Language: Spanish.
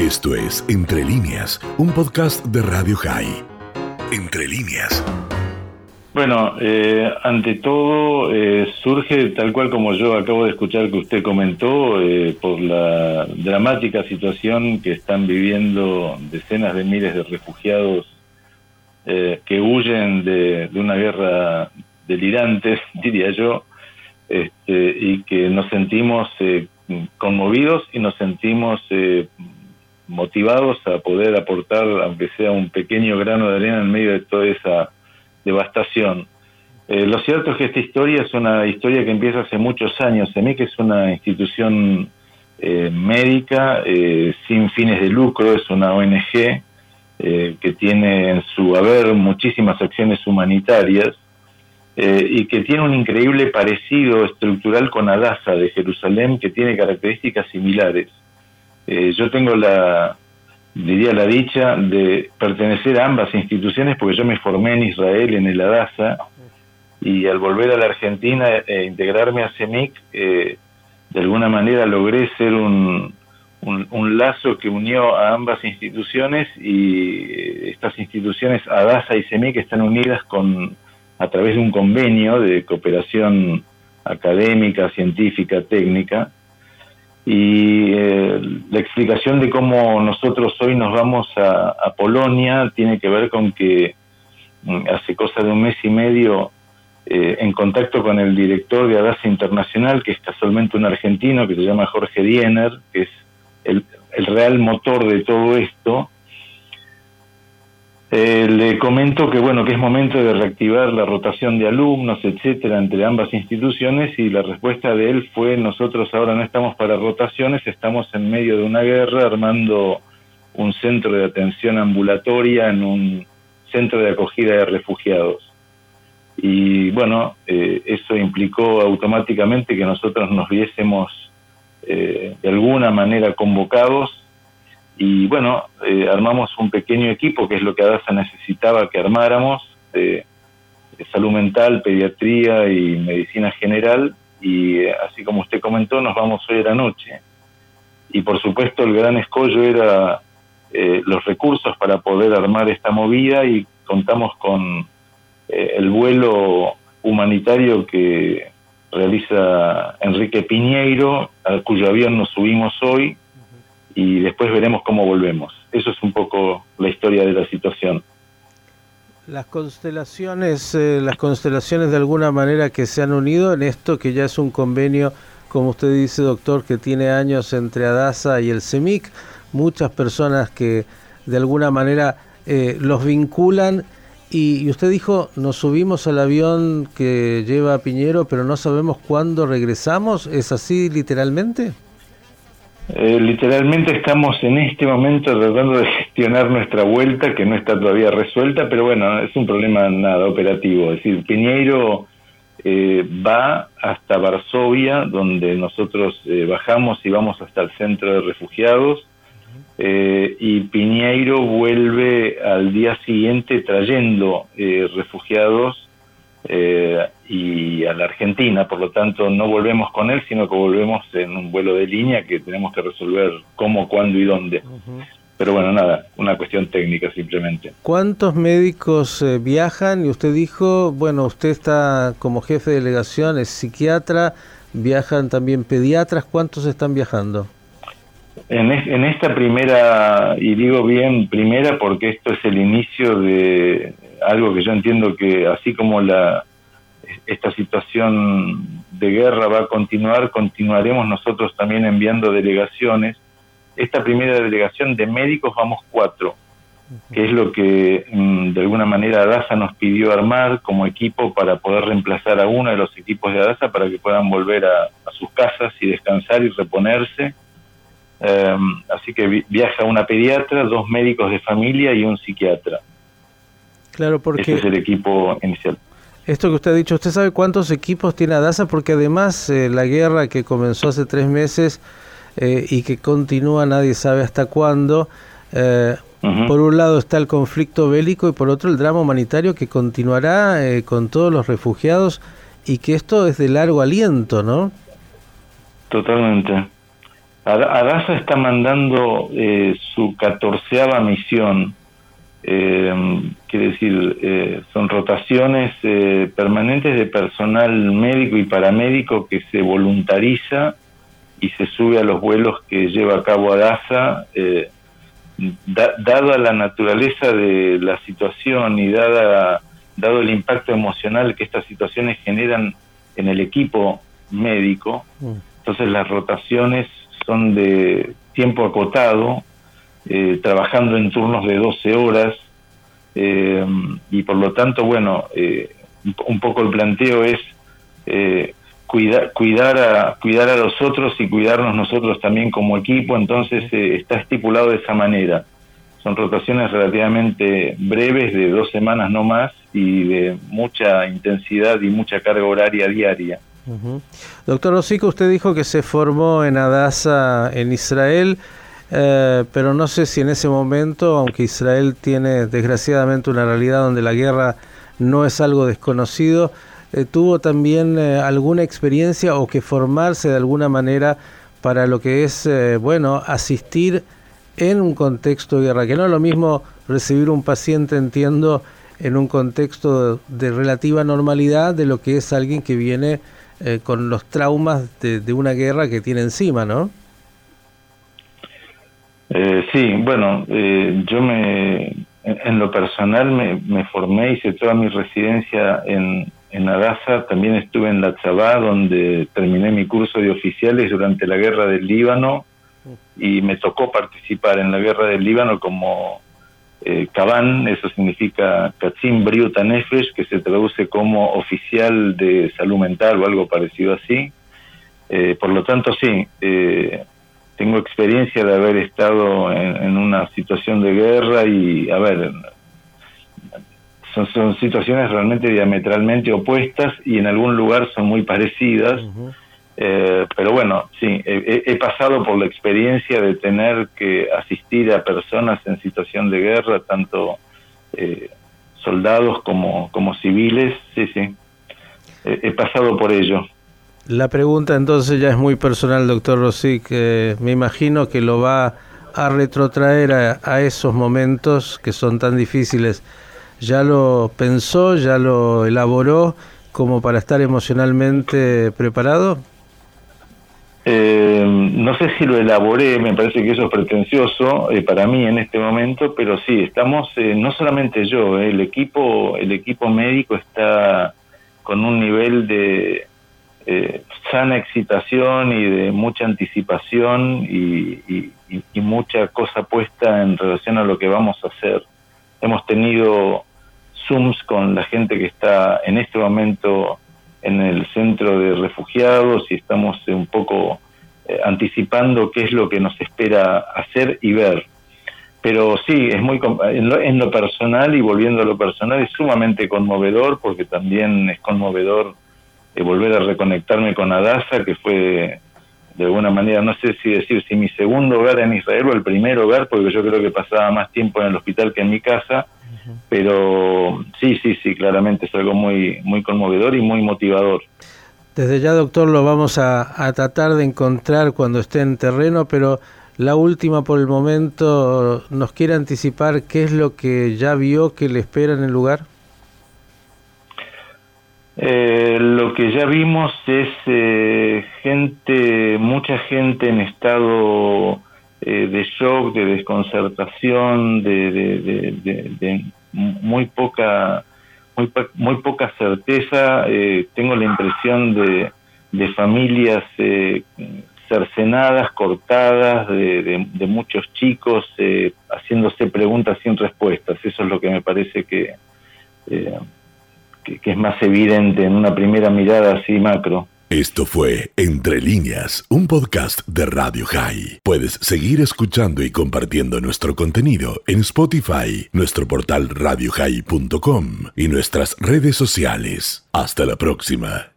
Esto es Entre líneas, un podcast de Radio High. Entre líneas. Bueno, eh, ante todo eh, surge tal cual como yo acabo de escuchar que usted comentó, eh, por la dramática situación que están viviendo decenas de miles de refugiados que huyen de, una guerra delirante, diría yo, este, y que nos sentimos conmovidos y nos sentimos motivados a poder aportar, aunque sea un pequeño grano de arena en medio de toda esa devastación. Eh, lo cierto es que esta historia es una historia que empieza hace muchos años. que es una institución eh, médica eh, sin fines de lucro, es una ONG que tiene en su haber muchísimas acciones humanitarias y que tiene un increíble parecido estructural con Adasa de Jerusalén, que tiene características similares. Eh, yo tengo la, diría la dicha de pertenecer a ambas instituciones porque yo me formé en Israel, en el Adasa, y al volver a la Argentina e integrarme a CEMIC, eh, de alguna manera logré ser un, un, lazo que unió a ambas instituciones y estas instituciones, ADASA y CEMIC, están unidas con a través de un convenio de cooperación académica, científica, técnica, y eh, la explicación de cómo nosotros hoy nos vamos a, Polonia tiene que ver con que mm, hace cosa de un mes y medio, eh, en contacto con el director de Adasa Internacional, que es casualmente un argentino que se llama Jorge Diener, que es el, el real motor de todo esto, eh, le comento que bueno que es momento de reactivar la rotación de alumnos, etcétera, entre ambas instituciones y la respuesta de él fue nosotros ahora no estamos para rotaciones, estamos en medio de una guerra armando un centro de atención ambulatoria en un centro de acogida de refugiados. Y bueno, eh, eso implicó automáticamente que nosotros nos viésemos eh, de alguna manera convocados y bueno, eh, armamos un pequeño equipo, que es lo que ADASA necesitaba que armáramos, de, salud mental, pediatría y medicina general, y eh, así como usted comentó, nos vamos hoy a la noche. Y por supuesto el gran escollo era eh, los recursos para poder armar esta movida y contamos con el vuelo humanitario que realiza Enrique Piñeiro, al cuyo avión nos subimos hoy, y después veremos cómo volvemos. Eso es un poco la historia de la situación. Las constelaciones, eh, las constelaciones de alguna manera que se han unido en esto que ya es un convenio, como usted dice, doctor, que tiene años entre Adasa y el CEMIC, muchas personas que de alguna manera eh, los vinculan y, y, usted dijo, nos subimos al avión que lleva a Piñero, pero no sabemos cuándo regresamos, ¿es así literalmente? Eh, literalmente estamos en este momento tratando de gestionar nuestra vuelta, que no está todavía resuelta, pero bueno, es un problema nada operativo. Es decir, Piñeiro eh, va hasta Varsovia, donde nosotros eh, bajamos y vamos hasta el centro de refugiados, y Piñeiro vuelve al día siguiente trayendo refugiados eh, y a la Argentina, por lo tanto no volvemos con él, sino que volvemos en un vuelo de línea que tenemos que resolver cómo, cuándo y dónde. Pero bueno, nada, una cuestión técnica simplemente. ¿Cuántos médicos eh, viajan? Y usted dijo, bueno, usted está como jefe de delegación, es psiquiatra, viajan también pediatras, ¿cuántos están viajando? En, en esta primera, y digo bien primera porque esto es el inicio de algo que yo entiendo que así como la esta situación de guerra va a continuar, continuaremos nosotros también enviando delegaciones. Esta primera delegación de médicos vamos cuatro, que es lo que mm, de alguna manera ADASA nos pidió armar como equipo para poder reemplazar a uno de los equipos de ADASA para que puedan volver a, sus casas y descansar y reponerse. Em, así que viaja una pediatra, dos médicos de familia y un psiquiatra. Claro, porque... Ese es el equipo inicial. Esto que usted ha dicho, ¿usted sabe cuántos equipos tiene Adasa? Porque además eh, la guerra que comenzó hace tres meses eh, y que continúa, nadie sabe hasta cuándo, eh, por un lado está el conflicto bélico y por otro el drama humanitario que continuará con todos los refugiados y que esto es de largo aliento, ¿no? Totalmente. Adasa está mandando eh, su catorceava misión, eh, quiere decir, eh, son rotaciones permanentes de personal médico y paramédico que se voluntariza y se sube a los vuelos que lleva a cabo Adasa, dada la naturaleza de la situación y dada, dado el impacto emocional que estas situaciones generan en el equipo médico, mm. entonces las rotaciones son de tiempo acotado, eh, trabajando en turnos de 12 horas, eh, y por lo tanto, bueno, eh, un poco el planteo es cuidar, cuidar, a, cuidar a los otros y cuidarnos nosotros también como equipo, entonces está estipulado de esa manera. Son rotaciones relativamente breves, de dos semanas no más, y de mucha intensidad y mucha carga horaria diaria. Doctor Osico, usted dijo que se formó en Adasa, en Israel, eh, pero no sé si en ese momento, aunque Israel tiene desgraciadamente una realidad donde la guerra no es algo desconocido, eh, tuvo también eh, alguna experiencia o que formarse de alguna manera para lo que es, bueno, asistir en un contexto de guerra, que no es lo mismo recibir un paciente, entiendo, en un contexto de relativa normalidad de lo que es alguien que viene con los traumas de, una guerra que tiene encima, ¿no? Eh, sí, bueno, eh, yo me, en, lo personal me, me, formé, hice toda mi residencia en, en Adasa, también estuve en la donde terminé mi curso de oficiales durante la guerra del Líbano y me tocó participar en la guerra del Líbano como eh, eso significa Katzim Briuta Nefesh, que se traduce como oficial de salud mental o algo parecido así. Eh, por lo tanto, sí, eh, tengo experiencia de haber estado en, una situación de guerra y, a ver, son, son situaciones realmente diametralmente opuestas y en algún lugar son muy parecidas. Eh, pero bueno, sí, he, pasado por la experiencia de tener que asistir a personas en situación de guerra, tanto eh, soldados como, como civiles, sí, sí, he, pasado por ello. La pregunta entonces ya es muy personal, doctor Rosic, me imagino que lo va a retrotraer a, a esos momentos que son tan difíciles. ¿Ya lo pensó, ya lo elaboró como para estar emocionalmente preparado? Eh, no sé si lo elaboré, me parece que eso es pretencioso eh, para mí en este momento, pero sí, estamos, eh, no solamente yo, eh, el equipo, el equipo médico está con un nivel de sana excitación y de mucha anticipación y, mucha cosa puesta en relación a lo que vamos a hacer. Hemos tenido Zooms con la gente que está en este momento en el centro de refugiados y estamos un poco eh, anticipando qué es lo que nos espera hacer y ver. Pero sí, es muy en lo, personal y volviendo a lo personal es sumamente conmovedor porque también es conmovedor eh, volver a reconectarme con Adasa, que fue de alguna manera, no sé si decir si mi segundo hogar en Israel o el primer hogar, porque yo creo que pasaba más tiempo en el hospital que en mi casa, pero sí, sí, sí, claramente es algo muy, muy conmovedor y muy motivador. Desde ya, doctor, lo vamos a, tratar de encontrar cuando esté en terreno, pero la última por el momento, ¿nos quiere anticipar qué es lo que ya vio que le espera en el lugar? Eh, lo que ya vimos es eh, gente, mucha gente en estado eh, de shock, de desconcertación, de, de, muy poca muy, muy poca certeza. Eh, tengo la impresión de, de familias eh, cercenadas, cortadas, de, de, muchos chicos eh, haciéndose preguntas sin respuestas. Eso es lo que me parece que, es más evidente en una primera mirada así macro. Esto fue Entre líneas, un podcast de Radio High. Puedes seguir escuchando y compartiendo nuestro contenido en Spotify, nuestro portal radiohigh.com y nuestras redes sociales. Hasta la próxima.